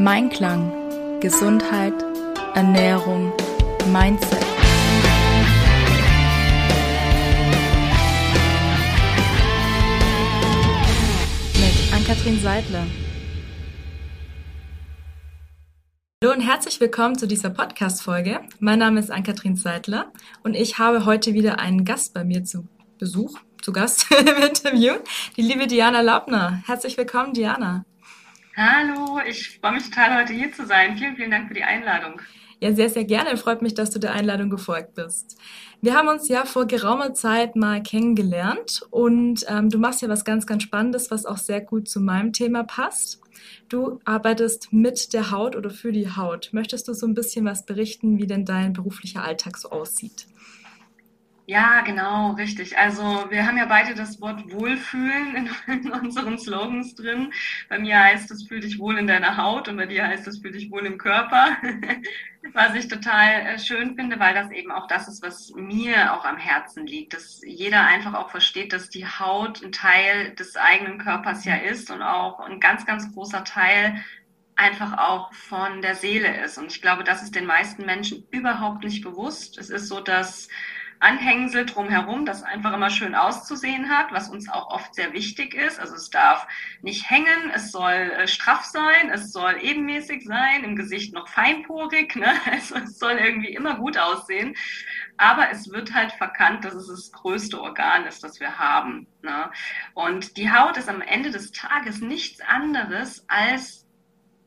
Mein Klang, Gesundheit, Ernährung, Mindset. Mit Ann-Kathrin Seidler. Hallo und herzlich willkommen zu dieser Podcast-Folge. Mein Name ist Ann-Kathrin Seidler und ich habe heute wieder einen Gast bei mir zu Besuch, zu Gast im Interview, die liebe Diana Laubner. Herzlich willkommen, Diana. Hallo, ich freue mich total, heute hier zu sein. Vielen, vielen Dank für die Einladung. Ja, sehr, sehr gerne. Freut mich, dass du der Einladung gefolgt bist. Wir haben uns ja vor geraumer Zeit mal kennengelernt und ähm, du machst ja was ganz, ganz Spannendes, was auch sehr gut zu meinem Thema passt. Du arbeitest mit der Haut oder für die Haut. Möchtest du so ein bisschen was berichten, wie denn dein beruflicher Alltag so aussieht? Ja, genau, richtig. Also wir haben ja beide das Wort Wohlfühlen in, in, unseren Slogans drin. Bei mir heißt es, fühl dich wohl in deiner Haut und bei dir heißt es, fühl dich wohl im Körper. was ich total äh, schön finde, weil das eben auch das ist, was mir auch am Herzen liegt, dass jeder einfach auch versteht, dass die Haut ein Teil des eigenen Körpers ja ist und auch ein ganz, ganz großer Teil einfach auch von der Seele ist. Und ich glaube, das ist den meisten Menschen überhaupt nicht bewusst. Es ist so, dass Anhängsel drumherum, das einfach immer schön auszusehen hat, was uns auch oft sehr wichtig ist. Also es darf nicht hängen, es soll äh, straff sein, es soll ebenmäßig sein, im Gesicht noch feinporig, ne? also es soll irgendwie immer gut aussehen. Aber es wird halt verkannt, dass es das größte Organ ist, das wir haben. Ne? Und die Haut ist am Ende des Tages nichts anderes als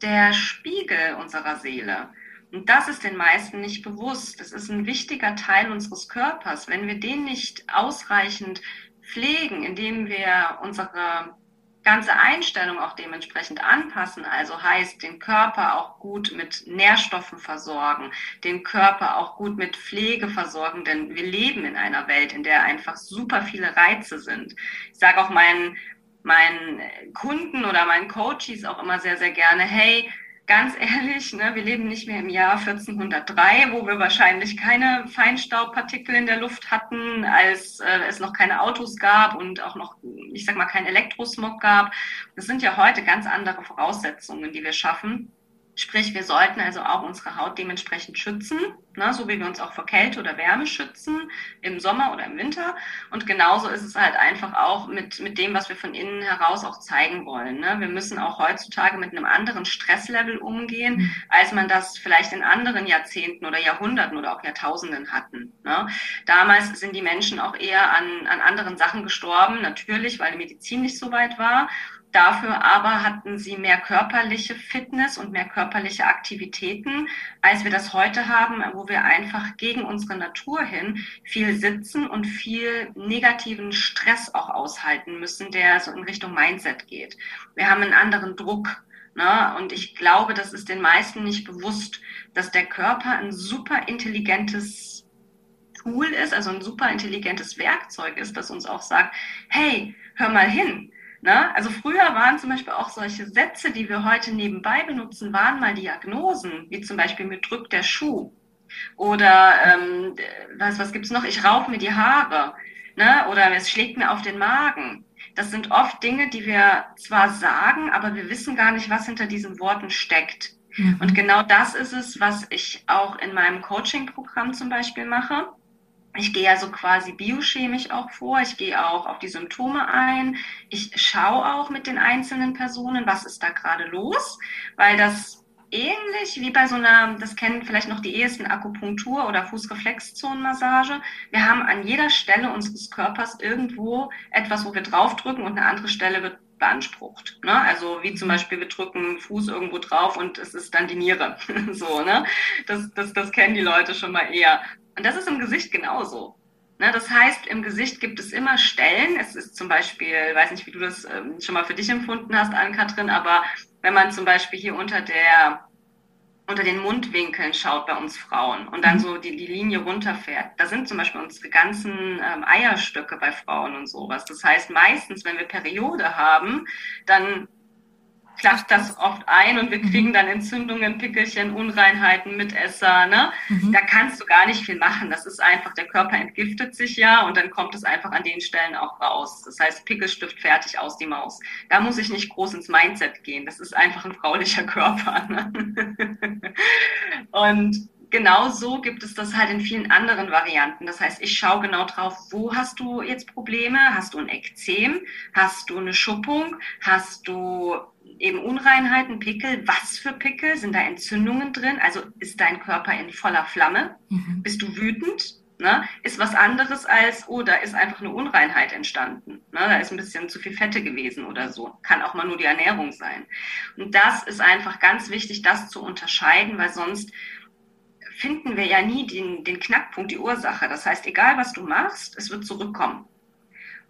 der Spiegel unserer Seele. Und das ist den meisten nicht bewusst. Das ist ein wichtiger Teil unseres Körpers. Wenn wir den nicht ausreichend pflegen, indem wir unsere ganze Einstellung auch dementsprechend anpassen, also heißt den Körper auch gut mit Nährstoffen versorgen, den Körper auch gut mit Pflege versorgen, denn wir leben in einer Welt, in der einfach super viele Reize sind. Ich sage auch meinen meinen Kunden oder meinen Coaches auch immer sehr, sehr gerne, hey, ganz ehrlich, ne, wir leben nicht mehr im Jahr 1403, wo wir wahrscheinlich keine Feinstaubpartikel in der Luft hatten, als äh, es noch keine Autos gab und auch noch, ich sag mal, kein Elektrosmog gab. Das sind ja heute ganz andere Voraussetzungen, die wir schaffen. Sprich, wir sollten also auch unsere Haut dementsprechend schützen, ne, so wie wir uns auch vor Kälte oder Wärme schützen, im Sommer oder im Winter. Und genauso ist es halt einfach auch mit, mit dem, was wir von innen heraus auch zeigen wollen. Ne. Wir müssen auch heutzutage mit einem anderen Stresslevel umgehen, mhm. als man das vielleicht in anderen Jahrzehnten oder Jahrhunderten oder auch Jahrtausenden hatten. Ne. Damals sind die Menschen auch eher an, an anderen Sachen gestorben, natürlich, weil die Medizin nicht so weit war. Dafür aber hatten sie mehr körperliche Fitness und mehr körperliche Aktivitäten, als wir das heute haben, wo wir einfach gegen unsere Natur hin viel sitzen und viel negativen Stress auch aushalten müssen, der so in Richtung Mindset geht. Wir haben einen anderen Druck. Ne? Und ich glaube, das ist den meisten nicht bewusst, dass der Körper ein super intelligentes Tool ist, also ein super intelligentes Werkzeug ist, das uns auch sagt, hey, hör mal hin, Ne? Also früher waren zum Beispiel auch solche Sätze, die wir heute nebenbei benutzen, waren mal Diagnosen, wie zum Beispiel mir drückt der Schuh oder ähm, was, was gibt's noch? Ich raufe mir die Haare ne? oder es schlägt mir auf den Magen. Das sind oft Dinge, die wir zwar sagen, aber wir wissen gar nicht, was hinter diesen Worten steckt. Mhm. Und genau das ist es, was ich auch in meinem Coaching-Programm zum Beispiel mache. Ich gehe also quasi biochemisch auch vor. Ich gehe auch auf die Symptome ein. Ich schaue auch mit den einzelnen Personen, was ist da gerade los, weil das ähnlich wie bei so einer, das kennen vielleicht noch die ehesten Akupunktur oder Fußreflexzonenmassage. Wir haben an jeder Stelle unseres Körpers irgendwo etwas, wo wir draufdrücken und eine andere Stelle wird beansprucht. Ne? Also wie zum Beispiel, wir drücken Fuß irgendwo drauf und es ist dann die Niere. so, ne? Das, das, das kennen die Leute schon mal eher. Und das ist im Gesicht genauso. Ne, das heißt, im Gesicht gibt es immer Stellen. Es ist zum Beispiel, weiß nicht, wie du das ähm, schon mal für dich empfunden hast, Ann-Kathrin, aber wenn man zum Beispiel hier unter der unter den Mundwinkeln schaut bei uns Frauen und dann mhm. so die, die Linie runterfährt. Da sind zum Beispiel unsere ganzen ähm, Eierstöcke bei Frauen und sowas. Das heißt, meistens, wenn wir Periode haben, dann klappt das oft ein und wir mhm. kriegen dann Entzündungen, Pickelchen, Unreinheiten, Mitesser. Ne? Mhm. Da kannst du gar nicht viel machen. Das ist einfach, der Körper entgiftet sich ja und dann kommt es einfach an den Stellen auch raus. Das heißt, Pickelstift fertig aus die Maus. Da muss ich nicht groß ins Mindset gehen. Das ist einfach ein fraulicher Körper. Ne? und genau so gibt es das halt in vielen anderen Varianten. Das heißt, ich schaue genau drauf, wo hast du jetzt Probleme? Hast du ein Ekzem? Hast du eine Schuppung? Hast du eben Unreinheiten, Pickel? Was für Pickel? Sind da Entzündungen drin? Also ist dein Körper in voller Flamme? Mhm. Bist du wütend? Ne? Ist was anderes als, oh, da ist einfach eine Unreinheit entstanden. Ne? Da ist ein bisschen zu viel Fette gewesen oder so. Kann auch mal nur die Ernährung sein. Und das ist einfach ganz wichtig, das zu unterscheiden, weil sonst finden wir ja nie den, den Knackpunkt, die Ursache. Das heißt, egal was du machst, es wird zurückkommen.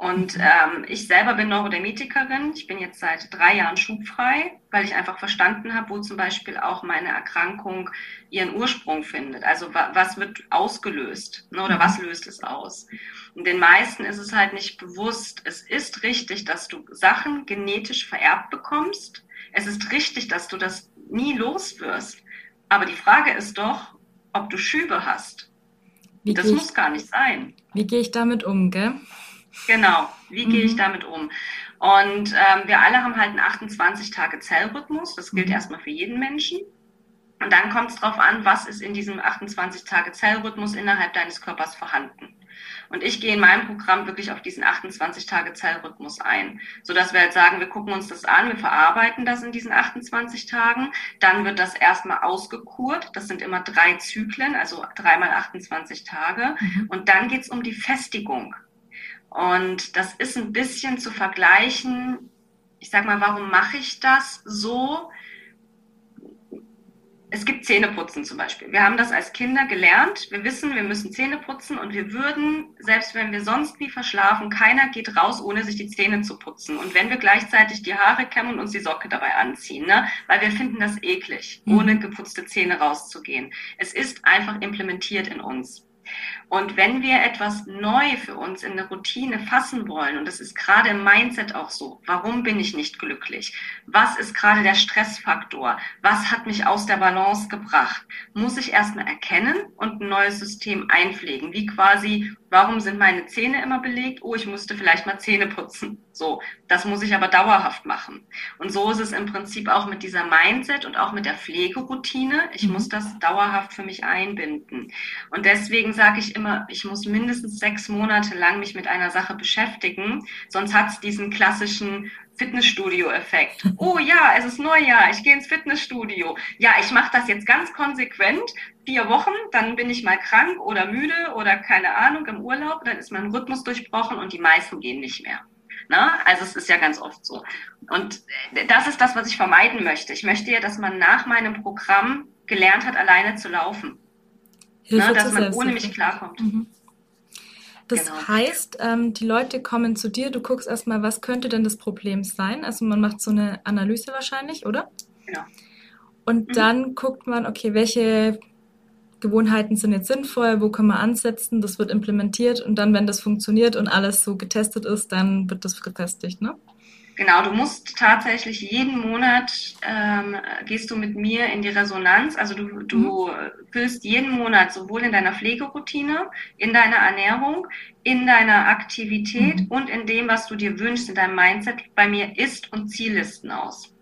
Und ähm, ich selber bin Neurodermetikerin. Ich bin jetzt seit drei Jahren schubfrei, weil ich einfach verstanden habe, wo zum Beispiel auch meine Erkrankung ihren Ursprung findet. Also wa was wird ausgelöst ne, oder was mhm. löst es aus? Und den meisten ist es halt nicht bewusst. Es ist richtig, dass du Sachen genetisch vererbt bekommst. Es ist richtig, dass du das nie los wirst. Aber die Frage ist doch, ob du Schübe hast. Wie das muss gar nicht sein. Wie gehe ich damit um, gell? Genau, wie gehe ich mhm. damit um? Und ähm, wir alle haben halt einen 28-Tage-Zellrhythmus. Das gilt mhm. erstmal für jeden Menschen. Und dann kommt es darauf an, was ist in diesem 28-Tage-Zellrhythmus innerhalb deines Körpers vorhanden. Und ich gehe in meinem Programm wirklich auf diesen 28-Tage-Zellrhythmus ein, sodass wir halt sagen, wir gucken uns das an, wir verarbeiten das in diesen 28 Tagen, dann wird das erstmal ausgekurt, das sind immer drei Zyklen, also dreimal 28 Tage, mhm. und dann geht es um die Festigung. Und das ist ein bisschen zu vergleichen, ich sag mal, warum mache ich das so? es gibt Zähneputzen zum Beispiel. Wir haben das als Kinder gelernt. Wir wissen, wir müssen Zähne putzen und wir würden, selbst wenn wir sonst wie verschlafen, keiner geht raus, ohne sich die Zähne zu putzen. Und wenn wir gleichzeitig die Haare kämmen und uns die Socke dabei anziehen, ne? weil wir finden das eklig, mhm. ohne geputzte Zähne rauszugehen. Es ist einfach implementiert in uns. Und wenn wir etwas neu für uns in der Routine fassen wollen, und das ist gerade im Mindset auch so, warum bin ich nicht glücklich? Was ist gerade der Stressfaktor? Was hat mich aus der Balance gebracht? Muss ich erstmal erkennen und ein neues System einpflegen, wie quasi Warum sind meine Zähne immer belegt? Oh, ich musste vielleicht mal Zähne putzen. So, das muss ich aber dauerhaft machen. Und so ist es im Prinzip auch mit dieser Mindset und auch mit der Pflegeroutine. Ich mhm. muss das dauerhaft für mich einbinden. Und deswegen sage ich immer, ich muss mindestens sechs Monate lang mich mit einer Sache beschäftigen. Sonst hat es diesen klassischen Fitnessstudio-Effekt. Oh ja, es ist Neujahr, ich gehe ins Fitnessstudio. Ja, ich mache das jetzt ganz konsequent, vier Wochen, dann bin ich mal krank oder müde oder keine Ahnung im Urlaub, dann ist mein Rhythmus durchbrochen und die meisten gehen nicht mehr. Na? Also es ist ja ganz oft so. Und das ist das, was ich vermeiden möchte. Ich möchte ja, dass man nach meinem Programm gelernt hat, alleine zu laufen. Na, dass man ohne mich klarkommt. Mhm. Das genau. heißt, ähm, die Leute kommen zu dir, du guckst erstmal, was könnte denn das Problem sein? Also man macht so eine Analyse wahrscheinlich, oder? Genau. Und mhm. dann guckt man, okay, welche Gewohnheiten sind jetzt sinnvoll, wo können wir ansetzen, das wird implementiert und dann, wenn das funktioniert und alles so getestet ist, dann wird das gefestigt, ne? Genau, du musst tatsächlich jeden Monat ähm, gehst du mit mir in die Resonanz. Also du, du mhm. füllst jeden Monat sowohl in deiner Pflegeroutine, in deiner Ernährung, in deiner Aktivität mhm. und in dem, was du dir wünschst, in deinem Mindset bei mir Ist- und Ziellisten aus.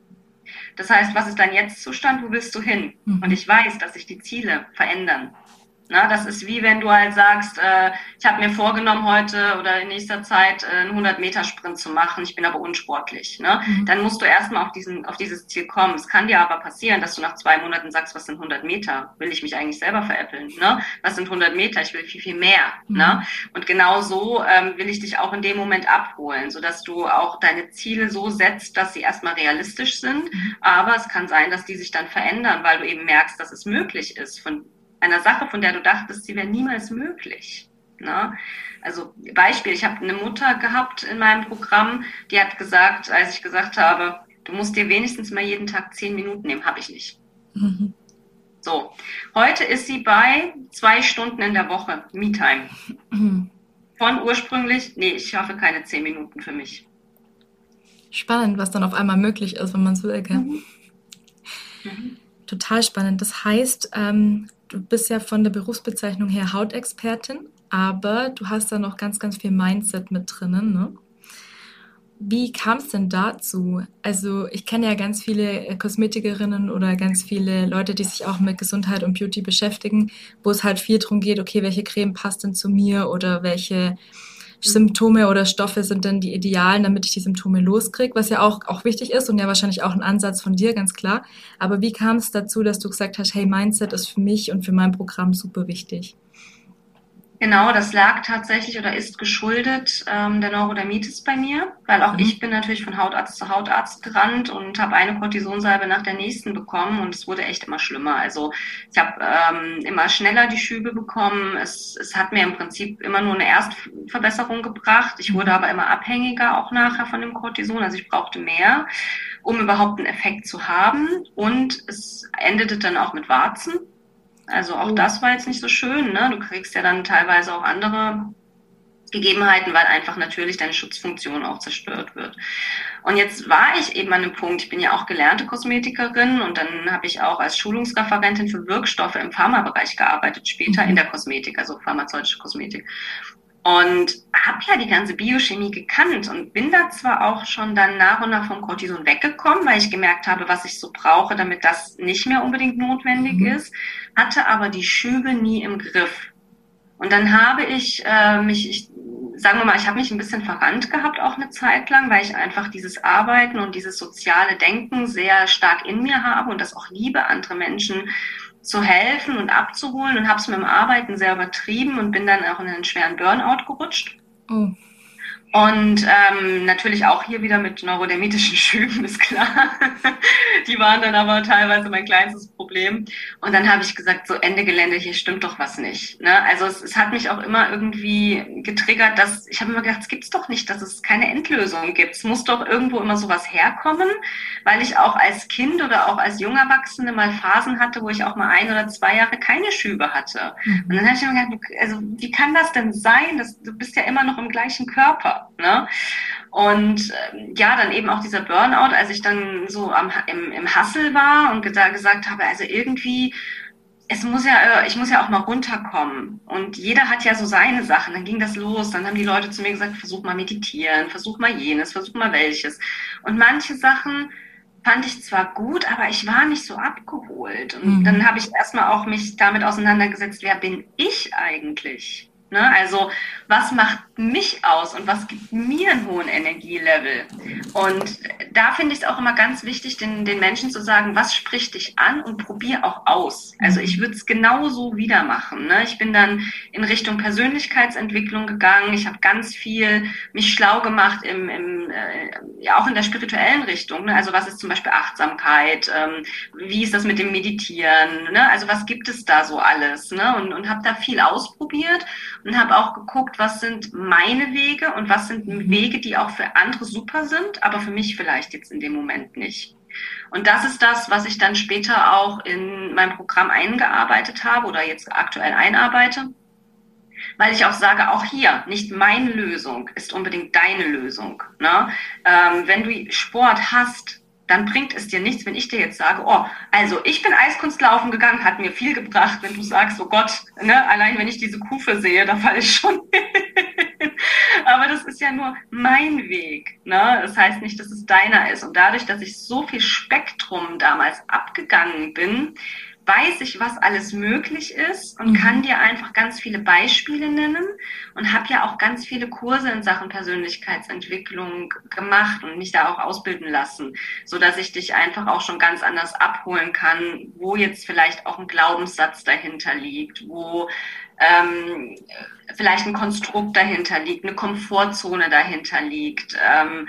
Das heißt, was ist dein Jetzt-Zustand? Wo willst du hin? Mhm. Und ich weiß, dass sich die Ziele verändern. Na, das ist wie wenn du halt sagst, äh, ich habe mir vorgenommen, heute oder in nächster Zeit äh, einen 100-Meter-Sprint zu machen, ich bin aber unsportlich. Ne? Mhm. Dann musst du erstmal auf, diesen, auf dieses Ziel kommen. Es kann dir aber passieren, dass du nach zwei Monaten sagst, was sind 100 Meter? Will ich mich eigentlich selber veräppeln? Ne? Was sind 100 Meter? Ich will viel, viel mehr. Mhm. Ne? Und genau so ähm, will ich dich auch in dem Moment abholen, sodass du auch deine Ziele so setzt, dass sie erstmal realistisch sind. Mhm. Aber es kann sein, dass die sich dann verändern, weil du eben merkst, dass es möglich ist, von einer Sache, von der du dachtest, sie wäre niemals möglich. Ne? Also Beispiel, ich habe eine Mutter gehabt in meinem Programm, die hat gesagt, als ich gesagt habe, du musst dir wenigstens mal jeden Tag zehn Minuten nehmen, habe ich nicht. Mhm. So, heute ist sie bei zwei Stunden in der Woche, Me-Time. Mhm. Von ursprünglich, nee, ich schaffe keine zehn Minuten für mich. Spannend, was dann auf einmal möglich ist, wenn man es will. Mhm. Mhm. Total spannend. Das heißt, ähm, du bist ja von der Berufsbezeichnung her Hautexpertin, aber du hast da noch ganz, ganz viel Mindset mit drinnen, ne? Wie kam es denn dazu? Also ich kenne ja ganz viele äh, Kosmetikerinnen oder ganz viele Leute, die sich auch mit Gesundheit und Beauty beschäftigen, wo es halt viel darum geht, okay, welche Creme passt denn zu mir oder welche Symptome oder Stoffe sind denn die idealen, damit ich die Symptome loskriege, was ja auch, auch wichtig ist und ja wahrscheinlich auch ein Ansatz von dir, ganz klar. Aber wie kam es dazu, dass du gesagt hast, hey, Mindset ist für mich und für mein Programm super wichtig? Genau, das lag tatsächlich oder ist geschuldet ähm, der Neurodermitis bei mir, weil auch mhm. ich bin natürlich von Hautarzt zu Hautarzt gerannt und habe eine Cortisonsalbe nach der nächsten bekommen und es wurde echt immer schlimmer. Also ich habe ähm, immer schneller die Schübe bekommen. Es, es hat mir im Prinzip immer nur eine Erstverbesserung gebracht. Ich wurde mhm. aber immer abhängiger auch nachher von dem Cortison, also ich brauchte mehr, um überhaupt einen Effekt zu haben. Und es endete dann auch mit Warzen. Also auch das war jetzt nicht so schön. Ne? Du kriegst ja dann teilweise auch andere Gegebenheiten, weil einfach natürlich deine Schutzfunktion auch zerstört wird. Und jetzt war ich eben an einem Punkt, ich bin ja auch gelernte Kosmetikerin und dann habe ich auch als Schulungsreferentin für Wirkstoffe im Pharmabereich gearbeitet, später in mhm. der Kosmetik, also pharmazeutische Kosmetik. Und habe ja die ganze Biochemie gekannt und bin da zwar auch schon dann nach und nach vom Cortison weggekommen, weil ich gemerkt habe, was ich so brauche, damit das nicht mehr unbedingt notwendig mhm. ist, hatte aber die Schübe nie im Griff. Und dann habe ich äh, mich, ich, sagen wir mal, ich habe mich ein bisschen verrannt gehabt auch eine Zeit lang, weil ich einfach dieses Arbeiten und dieses soziale Denken sehr stark in mir habe und das auch liebe, andere Menschen zu helfen und abzuholen und habe es mit dem Arbeiten sehr übertrieben und bin dann auch in einen schweren Burnout gerutscht. Oh. Und ähm, natürlich auch hier wieder mit neurodermitischen Schüben, ist klar. die waren dann aber teilweise mein kleinstes Problem. Und dann habe ich gesagt, so Ende Gelände, hier stimmt doch was nicht. Ne? Also es, es hat mich auch immer irgendwie getriggert, dass ich habe immer gedacht, es gibt's doch nicht, dass es keine Endlösung gibt. Es muss doch irgendwo immer sowas herkommen, weil ich auch als Kind oder auch als junger Erwachsene mal Phasen hatte, wo ich auch mal ein oder zwei Jahre keine Schübe hatte. Mhm. Und dann habe ich immer gedacht, also wie kann das denn sein? dass du bist ja immer noch im gleichen Körper. Ne? Und äh, ja, dann eben auch dieser Burnout, als ich dann so am, im, im Hassel war und da gesagt habe, also irgendwie, es muss ja, äh, ich muss ja auch mal runterkommen. Und jeder hat ja so seine Sachen. Dann ging das los. Dann haben die Leute zu mir gesagt, versuch mal meditieren, versuch mal jenes, versuch mal welches. Und manche Sachen fand ich zwar gut, aber ich war nicht so abgeholt. Und mhm. dann habe ich erstmal auch mich damit auseinandergesetzt, wer bin ich eigentlich? Ne? Also was macht mich aus und was gibt mir einen hohen Energielevel? Und da finde ich es auch immer ganz wichtig, den, den Menschen zu sagen, was spricht dich an und probier auch aus. Also ich würde es genauso wieder machen. Ne? Ich bin dann in Richtung Persönlichkeitsentwicklung gegangen. Ich habe ganz viel mich schlau gemacht im, im äh, ja auch in der spirituellen Richtung. Ne? Also was ist zum Beispiel Achtsamkeit? Ähm, wie ist das mit dem Meditieren? Ne? Also was gibt es da so alles? Ne? Und, und habe da viel ausprobiert und habe auch geguckt, was sind meine Wege und was sind mhm. Wege, die auch für andere super sind, aber für mich vielleicht jetzt in dem Moment nicht. Und das ist das, was ich dann später auch in mein Programm eingearbeitet habe oder jetzt aktuell einarbeite. Weil ich auch sage, auch hier, nicht meine Lösung ist unbedingt deine Lösung. Ne? Ähm, wenn du Sport hast, dann bringt es dir nichts, wenn ich dir jetzt sage, oh, also ich bin Eiskunstlaufen gegangen, hat mir viel gebracht, wenn du sagst, oh Gott, ne, allein wenn ich diese Kufe sehe, da falle ich schon hin. Aber das ist ja nur mein Weg. Ne? Das heißt nicht, dass es deiner ist. Und dadurch, dass ich so viel Spektrum damals abgegangen bin, weiß ich, was alles möglich ist und mhm. kann dir einfach ganz viele Beispiele nennen und habe ja auch ganz viele Kurse in Sachen Persönlichkeitsentwicklung gemacht und mich da auch ausbilden lassen, so dass ich dich einfach auch schon ganz anders abholen kann, wo jetzt vielleicht auch ein Glaubenssatz dahinter liegt, wo ähm, vielleicht ein Konstrukt dahinter liegt, eine Komfortzone dahinter liegt, ähm,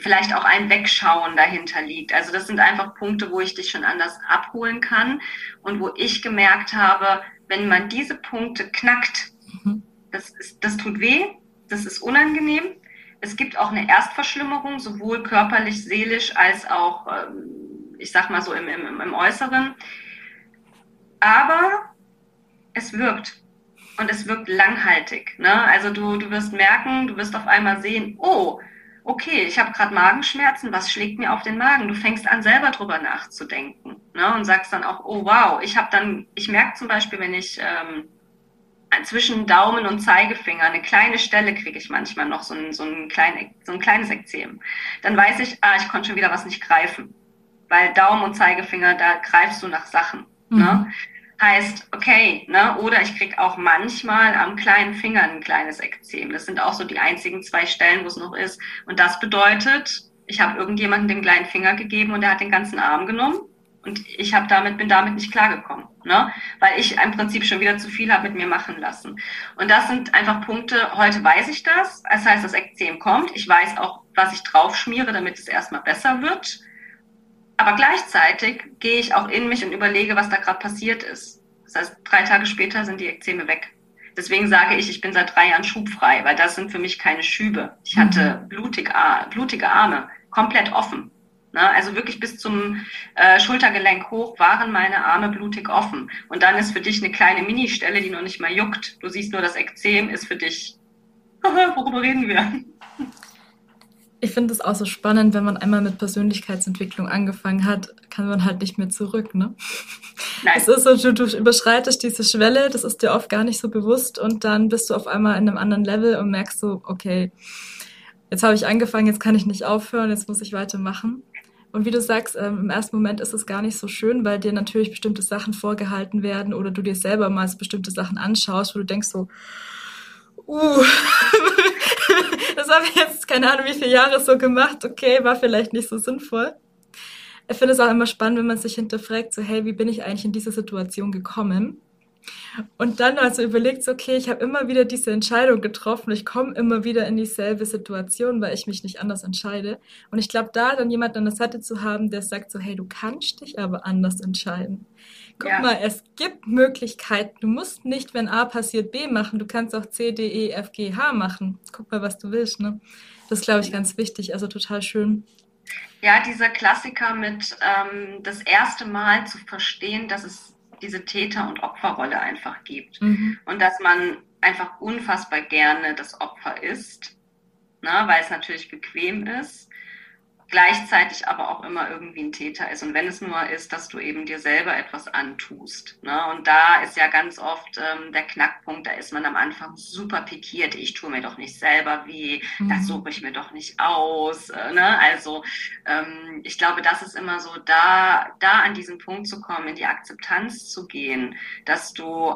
vielleicht auch ein Wegschauen dahinter liegt. Also das sind einfach Punkte, wo ich dich schon anders abholen kann und wo ich gemerkt habe, wenn man diese Punkte knackt, mhm. das, ist, das tut weh, das ist unangenehm. Es gibt auch eine Erstverschlimmerung, sowohl körperlich, seelisch als auch, ähm, ich sag mal so, im, im, im Äußeren. Aber es wirkt und es wirkt langhaltig. Ne? Also du, du wirst merken, du wirst auf einmal sehen, oh, okay, ich habe gerade Magenschmerzen, was schlägt mir auf den Magen? Du fängst an, selber drüber nachzudenken ne? und sagst dann auch, oh wow, ich habe dann, ich merke zum Beispiel, wenn ich ähm, zwischen Daumen und Zeigefinger eine kleine Stelle kriege ich manchmal noch, so ein, so ein, klein, so ein kleines Ekzem. Dann weiß ich, ah, ich konnte schon wieder was nicht greifen. Weil Daumen und Zeigefinger, da greifst du nach Sachen. Ne? Mhm. Ne? Heißt, okay, ne? oder ich krieg auch manchmal am kleinen Finger ein kleines Ekzem. Das sind auch so die einzigen zwei Stellen, wo es noch ist. Und das bedeutet, ich habe irgendjemandem den kleinen Finger gegeben und der hat den ganzen Arm genommen und ich habe damit bin damit nicht klargekommen, ne? weil ich im Prinzip schon wieder zu viel habe mit mir machen lassen. Und das sind einfach Punkte. Heute weiß ich das. Das heißt, das Ekzem kommt. Ich weiß auch, was ich drauf schmiere, damit es erstmal besser wird. Aber gleichzeitig gehe ich auch in mich und überlege, was da gerade passiert ist. Das heißt, drei Tage später sind die Ekzeme weg. Deswegen sage ich, ich bin seit drei Jahren schubfrei, weil das sind für mich keine Schübe. Ich hatte mhm. blutig, blutige Arme, komplett offen. Ne? Also wirklich bis zum äh, Schultergelenk hoch waren meine Arme blutig offen. Und dann ist für dich eine kleine Ministelle, die noch nicht mal juckt. Du siehst nur, das Ekzem ist für dich. Worüber reden wir? Ich finde es auch so spannend, wenn man einmal mit Persönlichkeitsentwicklung angefangen hat, kann man halt nicht mehr zurück, ne? Nein. Es ist so, du, überschreitest diese Schwelle, das ist dir oft gar nicht so bewusst und dann bist du auf einmal in einem anderen Level und merkst so, okay, jetzt habe ich angefangen, jetzt kann ich nicht aufhören, jetzt muss ich weitermachen. Und wie du sagst, ähm, im ersten Moment ist es gar nicht so schön, weil dir natürlich bestimmte Sachen vorgehalten werden oder du dir selber mal bestimmte Sachen anschaust, wo du denkst so, uh, das habe ich jetzt keine Ahnung wie viele Jahre so gemacht. Okay, war vielleicht nicht so sinnvoll. Ich finde es auch immer spannend, wenn man sich hinterfragt, so hey, wie bin ich eigentlich in diese Situation gekommen? Und dann also überlegt, okay, ich habe immer wieder diese Entscheidung getroffen, ich komme immer wieder in dieselbe Situation, weil ich mich nicht anders entscheide. Und ich glaube, da dann jemand an der Seite zu haben, der sagt so, hey, du kannst dich aber anders entscheiden. Guck ja. mal, es gibt Möglichkeiten. Du musst nicht, wenn A passiert, B machen. Du kannst auch C, D, E, F, G, H machen. Guck mal, was du willst. Ne? Das ist, glaube ich, ganz wichtig. Also total schön. Ja, dieser Klassiker mit ähm, das erste Mal zu verstehen, dass es diese Täter- und Opferrolle einfach gibt. Mhm. Und dass man einfach unfassbar gerne das Opfer ist, ne, weil es natürlich bequem ist gleichzeitig aber auch immer irgendwie ein Täter ist. Und wenn es nur ist, dass du eben dir selber etwas antust. Ne? Und da ist ja ganz oft ähm, der Knackpunkt, da ist man am Anfang super pikiert. Ich tue mir doch nicht selber weh, mhm. das suche ich mir doch nicht aus. Äh, ne? Also ähm, ich glaube, das ist immer so, da, da an diesen Punkt zu kommen, in die Akzeptanz zu gehen, dass du äh,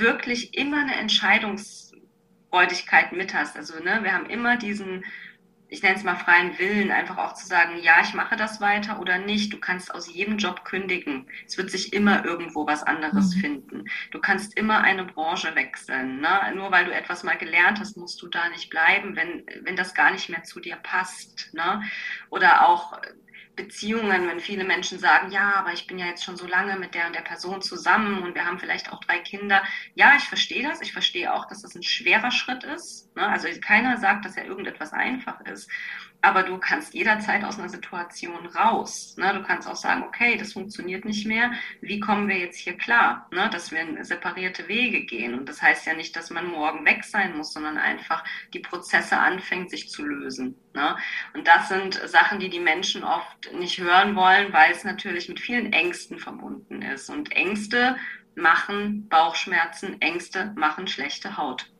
wirklich immer eine Entscheidungsfreudigkeit mit hast. Also ne, wir haben immer diesen ich nenne es mal freien Willen, einfach auch zu sagen, ja, ich mache das weiter oder nicht. Du kannst aus jedem Job kündigen. Es wird sich immer irgendwo was anderes mhm. finden. Du kannst immer eine Branche wechseln. Ne? Nur weil du etwas mal gelernt hast, musst du da nicht bleiben, wenn, wenn das gar nicht mehr zu dir passt. Ne? Oder auch Beziehungen, wenn viele Menschen sagen, ja, aber ich bin ja jetzt schon so lange mit der und der Person zusammen und wir haben vielleicht auch drei Kinder. Ja, ich verstehe das. Ich verstehe auch, dass das ein schwerer Schritt ist. Ne? Also keiner sagt, dass ja irgendetwas einfach ist aber du kannst jederzeit aus einer Situation raus. Ne? Du kannst auch sagen, okay, das funktioniert nicht mehr. Wie kommen wir jetzt hier klar, ne? dass wir in separierte Wege gehen? Und das heißt ja nicht, dass man morgen weg sein muss, sondern einfach die Prozesse anfängt, sich zu lösen. Ne? Und das sind Sachen, die die Menschen oft nicht hören wollen, weil es natürlich mit vielen Ängsten verbunden ist. Und Ängste machen Bauchschmerzen, Ängste machen schlechte Haut.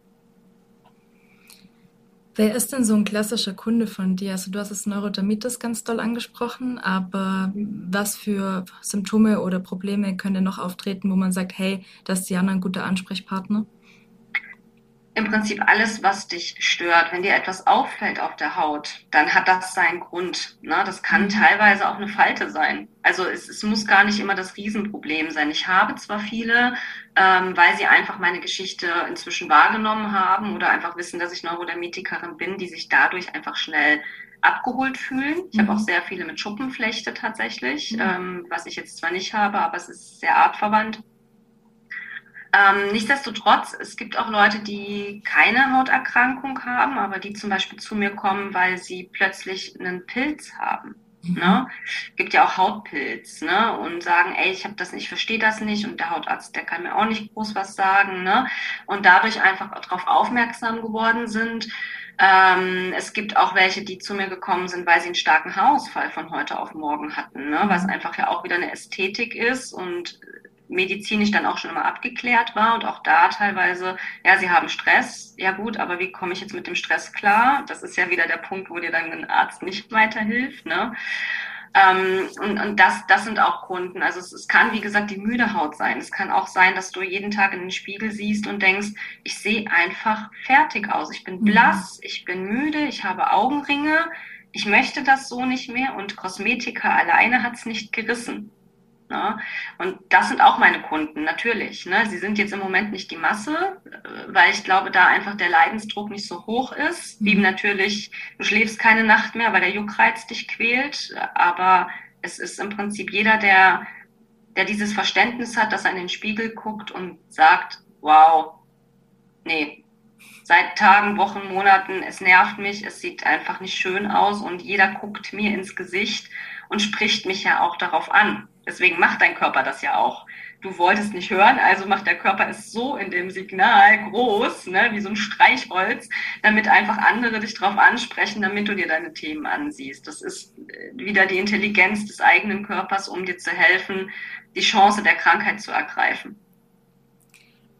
Wer ist denn so ein klassischer Kunde von dir? Also du hast das Neurodermitis ganz doll angesprochen, aber was für Symptome oder Probleme können denn noch auftreten, wo man sagt, hey, das ist Jana ein guter Ansprechpartner? Im Prinzip alles, was dich stört. Wenn dir etwas auffällt auf der Haut, dann hat das seinen Grund. Ne? Das kann mhm. teilweise auch eine Falte sein. Also es, es, muss gar nicht immer das Riesenproblem sein. Ich habe zwar viele, ähm, weil sie einfach meine Geschichte inzwischen wahrgenommen haben oder einfach wissen, dass ich Neurodermitikerin bin, die sich dadurch einfach schnell abgeholt fühlen. Ich mhm. habe auch sehr viele mit Schuppenflechte tatsächlich, mhm. ähm, was ich jetzt zwar nicht habe, aber es ist sehr artverwandt. Ähm, nichtsdestotrotz, es gibt auch Leute, die keine Hauterkrankung haben, aber die zum Beispiel zu mir kommen, weil sie plötzlich einen Pilz haben. Mhm. Ne? Gibt ja auch Hautpilz, ne? Und sagen, ey, ich habe das nicht, verstehe das nicht und der Hautarzt, der kann mir auch nicht groß was sagen, ne? Und dadurch einfach darauf aufmerksam geworden sind, Ähm, es gibt auch welche, die zu mir gekommen sind, weil sie einen starken Haarausfall von heute auf morgen hatten, ne? was einfach ja auch wieder eine Ästhetik ist und medizinisch dann auch schon immer abgeklärt war und auch da teilweise, ja, sie haben Stress, ja gut, aber wie komme ich jetzt mit dem Stress klar? Das ist ja wieder der Punkt, wo dir dann ein Arzt nicht weiterhilft. Ne? Ähm, und und das, das sind auch Kunden. Also es, es kann, wie gesagt, die müde Haut sein. Es kann auch sein, dass du jeden Tag in den Spiegel siehst und denkst, ich sehe einfach fertig aus. Ich bin mhm. blass, ich bin müde, ich habe Augenringe, ich möchte das so nicht mehr und Kosmetika alleine hat's nicht gerissen. Ne? Und das sind auch meine Kunden, natürlich. Ne? Sie sind jetzt im Moment nicht die Masse, äh, weil ich glaube, da einfach der Leidensdruck nicht so hoch ist. Wie mhm. natürlich, du schläfst keine Nacht mehr, weil der Juckreiz dich quält. Aber es ist im Prinzip jeder, der, der dieses Verständnis hat, dass er in den Spiegel guckt und sagt, wow, nee, seit Tagen, Wochen, Monaten, es nervt mich, es sieht einfach nicht schön aus und jeder guckt mir ins Gesicht und spricht mich ja auch darauf an. Deswegen macht dein Körper das ja auch. Du wolltest nicht hören, also macht der Körper es so in dem Signal groß, ne, wie so ein Streichholz, damit einfach andere dich darauf ansprechen, damit du dir deine Themen ansiehst. Das ist äh, wieder die Intelligenz des eigenen Körpers, um dir zu helfen, die Chance der Krankheit zu ergreifen.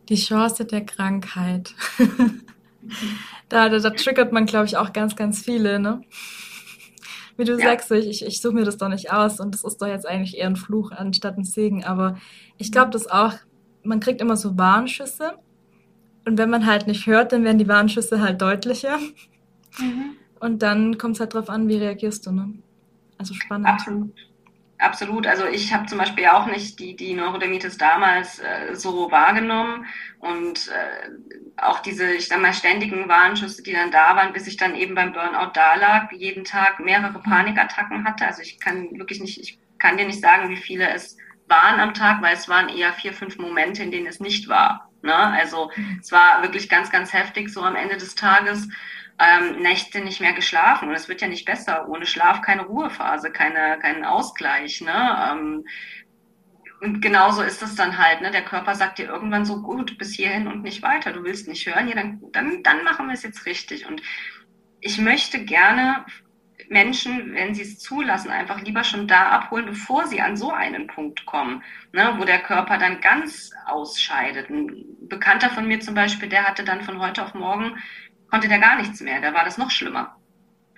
Die Chance der Krankheit. da, da, da triggert man, glaube ich, auch ganz, ganz viele, ne? Wie du ja. sagst, ich, ich suche mir das doch nicht aus und das ist doch jetzt eigentlich eher ein Fluch anstatt ein Segen. Aber ich glaube das auch, man kriegt immer so Warnschüsse und wenn man halt nicht hört, dann werden die Warnschüsse halt deutlicher. Mhm. Und dann kommt es halt drauf an, wie reagierst du, ne? Also spannend. Absolut. Absolut. Also ich habe zum Beispiel auch nicht die, die Neurodermitis damals äh, so wahrgenommen und äh, auch diese, ich sag mal, ständigen Warnschüsse, die dann da waren, bis ich dann eben beim Burnout da lag, jeden Tag mehrere Panikattacken hatte. Also ich kann wirklich nicht, ich kann dir nicht sagen, wie viele es waren am Tag, weil es waren eher vier, fünf Momente, in denen es nicht war. Ne? Also es war wirklich ganz, ganz heftig so am Ende des Tages ähm, Nächte nicht mehr geschlafen. Und es wird ja nicht besser. Ohne Schlaf keine Ruhephase, keine, keinen Ausgleich. Ne? Ähm, und genauso ist es dann halt, ne? Der Körper sagt dir irgendwann so, gut, bis hierhin und nicht weiter. Du willst nicht hören, ja, dann, dann, dann machen wir es jetzt richtig. Und ich möchte gerne Menschen, wenn sie es zulassen, einfach lieber schon da abholen, bevor sie an so einen Punkt kommen, ne, wo der Körper dann ganz ausscheidet. Ein Bekannter von mir zum Beispiel, der hatte dann von heute auf morgen konnte der gar nichts mehr. Da war das noch schlimmer.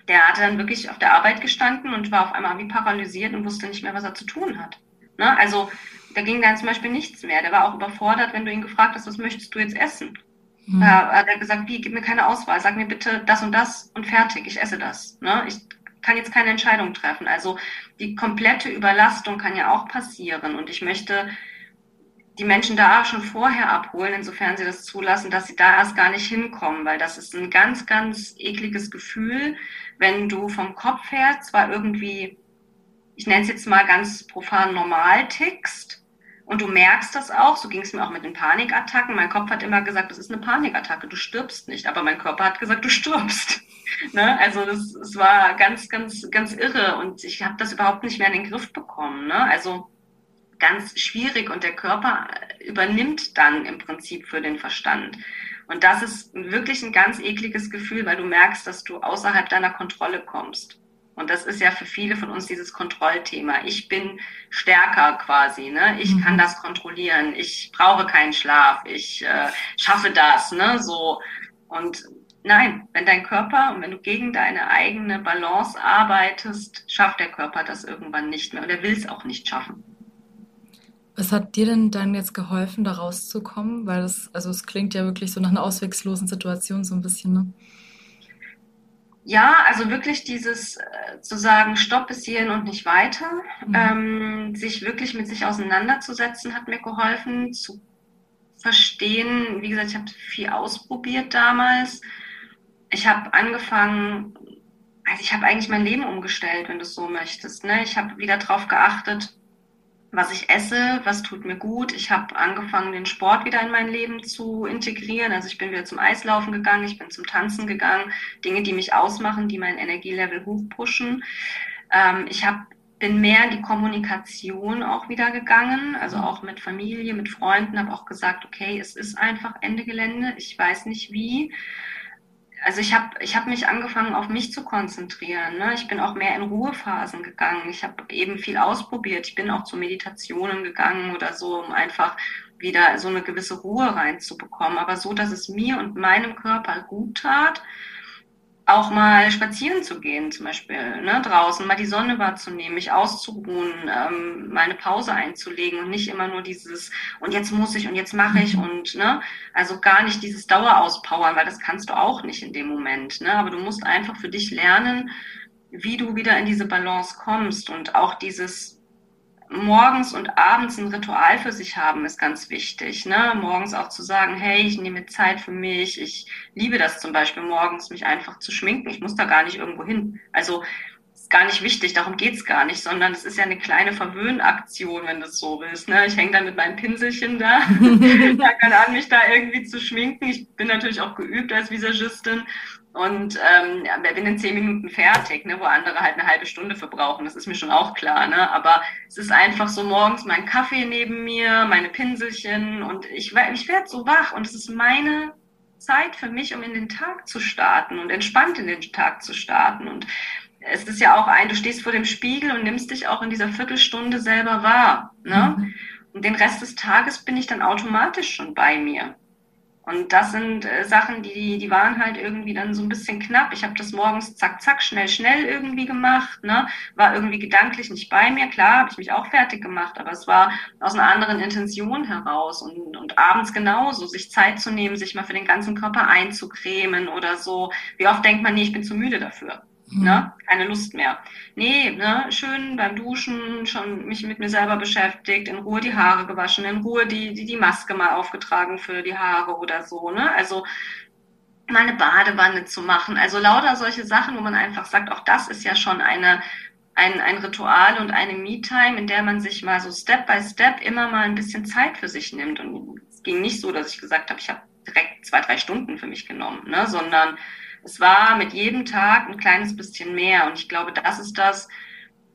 Der hatte dann wirklich auf der Arbeit gestanden und war auf einmal wie paralysiert und wusste nicht mehr, was er zu tun hat. Ne? Also da ging dann zum Beispiel nichts mehr. Der war auch überfordert, wenn du ihn gefragt hast, was möchtest du jetzt essen? Mhm. Da hat er gesagt, wie, gib mir keine Auswahl, sag mir bitte das und das und fertig, ich esse das. Ne? Ich kann jetzt keine Entscheidung treffen. Also die komplette Überlastung kann ja auch passieren und ich möchte die Menschen da schon vorher abholen, insofern sie das zulassen, dass sie da erst gar nicht hinkommen, weil das ist ein ganz, ganz ekliges Gefühl, wenn du vom Kopf her zwar irgendwie, ich nenne es jetzt mal ganz profan normal tickst, und du merkst das auch, so ging es mir auch mit den Panikattacken. Mein Kopf hat immer gesagt, das ist eine Panikattacke, du stirbst nicht. Aber mein Körper hat gesagt, du stirbst. ne? Also das, das war ganz, ganz, ganz irre und ich habe das überhaupt nicht mehr in den Griff bekommen. Ne? Also ganz schwierig und der Körper übernimmt dann im Prinzip für den Verstand. Und das ist wirklich ein ganz ekliges Gefühl, weil du merkst, dass du außerhalb deiner Kontrolle kommst. Und das ist ja für viele von uns dieses Kontrollthema. Ich bin stärker quasi, ne? Ich mhm. kann das kontrollieren. Ich brauche keinen Schlaf. Ich äh, schaffe das, ne? So. Und nein, wenn dein Körper und wenn du gegen deine eigene Balance arbeitest, schafft der Körper das irgendwann nicht mehr und er will es auch nicht schaffen. Was hat dir denn dann jetzt geholfen, da rauszukommen? Weil das, also es klingt ja wirklich so nach einer auswegslosen Situation so ein bisschen, ne? Ja, also wirklich dieses äh, zu sagen, stopp bis hierhin und nicht weiter, mhm. ähm, sich wirklich mit sich auseinanderzusetzen, hat mir geholfen, zu verstehen. Wie gesagt, ich habe viel ausprobiert damals. Ich habe angefangen, also ich habe eigentlich mein Leben umgestellt, wenn du es so möchtest. Ne? Ich habe wieder darauf geachtet, was ich esse, was tut mir gut. Ich habe angefangen, den Sport wieder in mein Leben zu integrieren. Also ich bin wieder zum Eislaufen gegangen, ich bin zum Tanzen gegangen, Dinge, die mich ausmachen, die mein Energielevel hochpushen. Ähm, ich habe bin mehr in die Kommunikation auch wieder gegangen, also auch mit Familie, mit Freunden, habe auch gesagt, okay, es ist einfach Ende Gelände, ich weiß nicht wie. Also ich habe ich hab mich angefangen, auf mich zu konzentrieren. Ne? Ich bin auch mehr in Ruhephasen gegangen. Ich habe eben viel ausprobiert. Ich bin auch zu Meditationen gegangen oder so, um einfach wieder so eine gewisse Ruhe reinzubekommen. Aber so, dass es mir und meinem Körper gut tat auch mal spazieren zu gehen, zum Beispiel ne, draußen, mal die Sonne wahrzunehmen, mich auszuruhen, ähm, mal eine Pause einzulegen und nicht immer nur dieses und jetzt muss ich und jetzt mache ich mhm. und ne, also gar nicht dieses Dauerauspowern, weil das kannst du auch nicht in dem Moment. Ne, aber du musst einfach für dich lernen, wie du wieder in diese Balance kommst und auch dieses morgens und abends ein Ritual für sich haben, ist ganz wichtig. Ne? Morgens auch zu sagen, hey, ich nehme Zeit für mich. Ich liebe das zum Beispiel morgens, mich einfach zu schminken. Ich muss da gar nicht irgendwo hin. Also ist gar nicht wichtig, darum geht's gar nicht, sondern es ist ja eine kleine Verwöhnaktion, wenn du es so willst. Ne? Ich hänge dann mit meinem Pinselchen da, fange an, mich da irgendwie zu schminken. Ich bin natürlich auch geübt als Visagistin und ähm, bin in zehn Minuten fertig, ne, wo andere halt eine halbe Stunde verbrauchen. Das ist mir schon auch klar. Ne? Aber es ist einfach so morgens mein Kaffee neben mir, meine Pinselchen und ich, ich werde so wach und es ist meine Zeit für mich, um in den Tag zu starten und entspannt in den Tag zu starten. Und es ist ja auch ein, du stehst vor dem Spiegel und nimmst dich auch in dieser Viertelstunde selber wahr. Ne? Mhm. Und den Rest des Tages bin ich dann automatisch schon bei mir. Und das sind äh, Sachen, die, die waren halt irgendwie dann so ein bisschen knapp. Ich habe das morgens zack, zack, schnell, schnell irgendwie gemacht, ne? war irgendwie gedanklich nicht bei mir. Klar, habe ich mich auch fertig gemacht, aber es war aus einer anderen Intention heraus. Und, und abends genauso, sich Zeit zu nehmen, sich mal für den ganzen Körper einzucremen oder so. Wie oft denkt man, nee, ich bin zu müde dafür. Mhm. Ne? Keine Lust mehr. Nee, ne? schön beim Duschen schon mich mit mir selber beschäftigt, in Ruhe die Haare gewaschen, in Ruhe die, die, die Maske mal aufgetragen für die Haare oder so. Ne? Also mal eine Badewanne zu machen. Also lauter solche Sachen, wo man einfach sagt, auch das ist ja schon eine, ein, ein Ritual und eine Me-Time, in der man sich mal so Step by Step immer mal ein bisschen Zeit für sich nimmt. Und es ging nicht so, dass ich gesagt habe, ich habe direkt zwei, drei Stunden für mich genommen, ne? sondern es war mit jedem Tag ein kleines bisschen mehr. Und ich glaube, das ist das,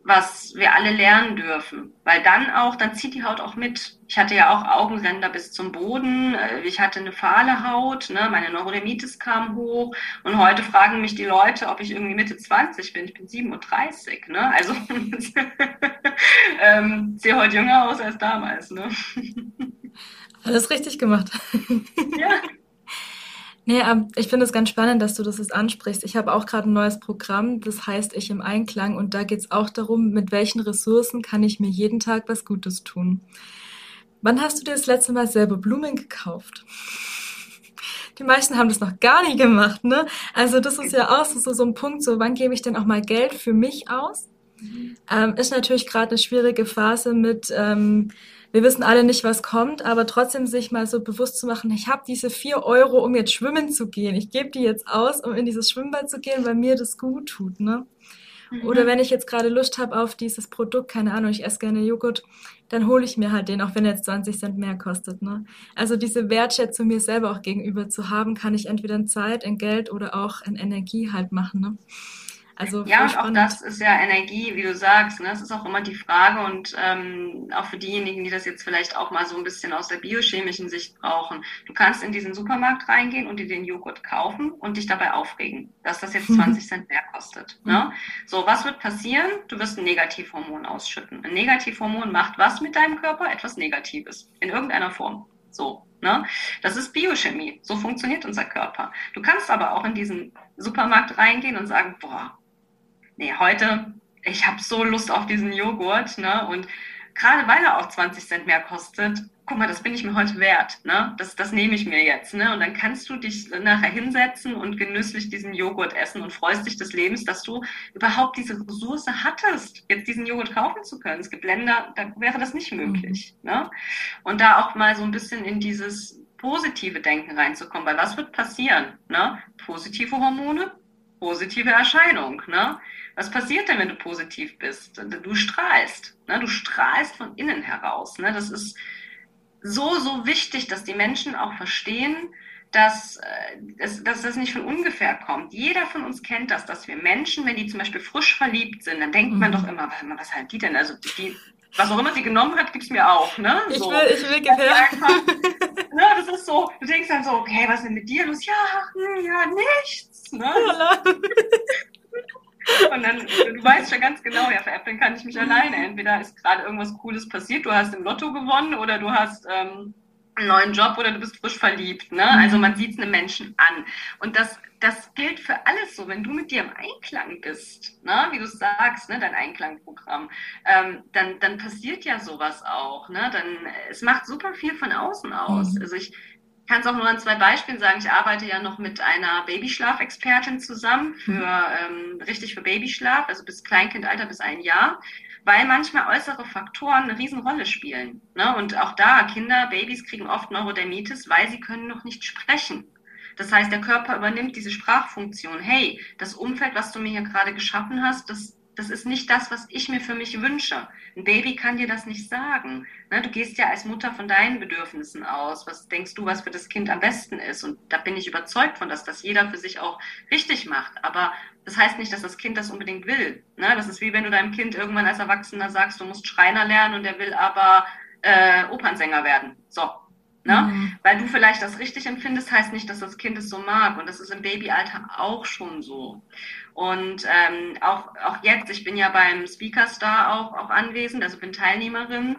was wir alle lernen dürfen. Weil dann auch, dann zieht die Haut auch mit. Ich hatte ja auch Augenränder bis zum Boden. Äh, ich hatte eine fahle Haut. Ne? Meine Neurodermitis kam hoch. Und heute fragen mich die Leute, ob ich irgendwie Mitte 20 bin. Ich bin 37. Ne? Also ähm, sehe heute jünger aus als damals. Ne? Alles richtig gemacht. ja. Nee, ähm, ich finde es ganz spannend, dass du das jetzt ansprichst. Ich habe auch gerade ein neues Programm, das heißt Ich im Einklang und da geht es auch darum, mit welchen Ressourcen kann ich mir jeden Tag was Gutes tun. Wann hast du dir das letzte Mal selber Blumen gekauft? Die meisten haben das noch gar nie gemacht, ne? Also das ist ja auch so, so ein Punkt, so wann gebe ich denn auch mal Geld für mich aus? Mhm. Ähm, ist natürlich gerade eine schwierige Phase mit ähm, wir wissen alle nicht, was kommt, aber trotzdem sich mal so bewusst zu machen, ich habe diese vier Euro, um jetzt schwimmen zu gehen. Ich gebe die jetzt aus, um in dieses Schwimmbad zu gehen, weil mir das gut tut. Ne? Mhm. Oder wenn ich jetzt gerade Lust habe auf dieses Produkt, keine Ahnung, ich esse gerne Joghurt, dann hole ich mir halt den, auch wenn er jetzt 20 Cent mehr kostet. Ne? Also diese Wertschätzung mir selber auch gegenüber zu haben, kann ich entweder in Zeit, in Geld oder auch in Energie halt machen. Ne? Also ja, und auch das ist ja Energie, wie du sagst. Ne? Das ist auch immer die Frage und ähm, auch für diejenigen, die das jetzt vielleicht auch mal so ein bisschen aus der biochemischen Sicht brauchen. Du kannst in diesen Supermarkt reingehen und dir den Joghurt kaufen und dich dabei aufregen, dass das jetzt 20 Cent mehr kostet. Ne? So, was wird passieren? Du wirst ein Negativhormon ausschütten. Ein Negativhormon macht was mit deinem Körper? Etwas Negatives. In irgendeiner Form. So. Ne? Das ist Biochemie. So funktioniert unser Körper. Du kannst aber auch in diesen Supermarkt reingehen und sagen, boah, nee, heute, ich habe so Lust auf diesen Joghurt, ne? Und gerade weil er auch 20 Cent mehr kostet, guck mal, das bin ich mir heute wert, ne? Das, das nehme ich mir jetzt, ne? Und dann kannst du dich nachher hinsetzen und genüsslich diesen Joghurt essen und freust dich des Lebens, dass du überhaupt diese Ressource hattest, jetzt diesen Joghurt kaufen zu können. Es gibt Länder, da wäre das nicht möglich, mhm. ne? Und da auch mal so ein bisschen in dieses positive Denken reinzukommen, weil was wird passieren, ne? Positive Hormone, positive Erscheinung, ne? Was passiert denn, wenn du positiv bist? Du strahlst. Ne? Du strahlst von innen heraus. Ne? Das ist so, so wichtig, dass die Menschen auch verstehen, dass, äh, dass, dass das nicht von ungefähr kommt. Jeder von uns kennt das, dass wir Menschen, wenn die zum Beispiel frisch verliebt sind, dann denkt mhm. man doch immer, was halt die denn? Also die, was auch immer sie genommen hat, gibt es mir auch. Ne? So. Ich will, ich will gefährden. ne, das ist so, du denkst dann so, okay, was ist denn mit dir los? Ja, hm, ja, nichts. Ne? Und dann, du weißt schon ganz genau, ja, veräppeln kann ich mich alleine. Entweder ist gerade irgendwas Cooles passiert, du hast im Lotto gewonnen oder du hast ähm, einen neuen Job oder du bist frisch verliebt. Ne? Also man sieht es einem Menschen an. Und das, das gilt für alles so. Wenn du mit dir im Einklang bist, ne? wie du sagst, ne? dein Einklangprogramm, ähm, dann, dann passiert ja sowas auch. Ne? Dann, es macht super viel von außen aus. Mhm. Also ich kann es auch nur an zwei Beispielen sagen. Ich arbeite ja noch mit einer Babyschlafexpertin zusammen für ähm, richtig für Babyschlaf, also bis Kleinkindalter bis ein Jahr, weil manchmal äußere Faktoren eine Riesenrolle spielen. Ne? Und auch da, Kinder, Babys kriegen oft Neurodermitis, weil sie können noch nicht sprechen. Das heißt, der Körper übernimmt diese Sprachfunktion. Hey, das Umfeld, was du mir hier gerade geschaffen hast, das das ist nicht das, was ich mir für mich wünsche. Ein Baby kann dir das nicht sagen. Ne? Du gehst ja als Mutter von deinen Bedürfnissen aus. Was denkst du, was für das Kind am besten ist? Und da bin ich überzeugt von, dass das jeder für sich auch richtig macht. Aber das heißt nicht, dass das Kind das unbedingt will. Ne? Das ist wie wenn du deinem Kind irgendwann als Erwachsener sagst, du musst Schreiner lernen und der will aber äh, Opernsänger werden. So, Ne? Mhm. Weil du vielleicht das richtig empfindest, heißt nicht, dass das Kind es so mag. Und das ist im Babyalter auch schon so. Und ähm, auch, auch jetzt, ich bin ja beim Speaker Star auch, auch anwesend, also bin Teilnehmerin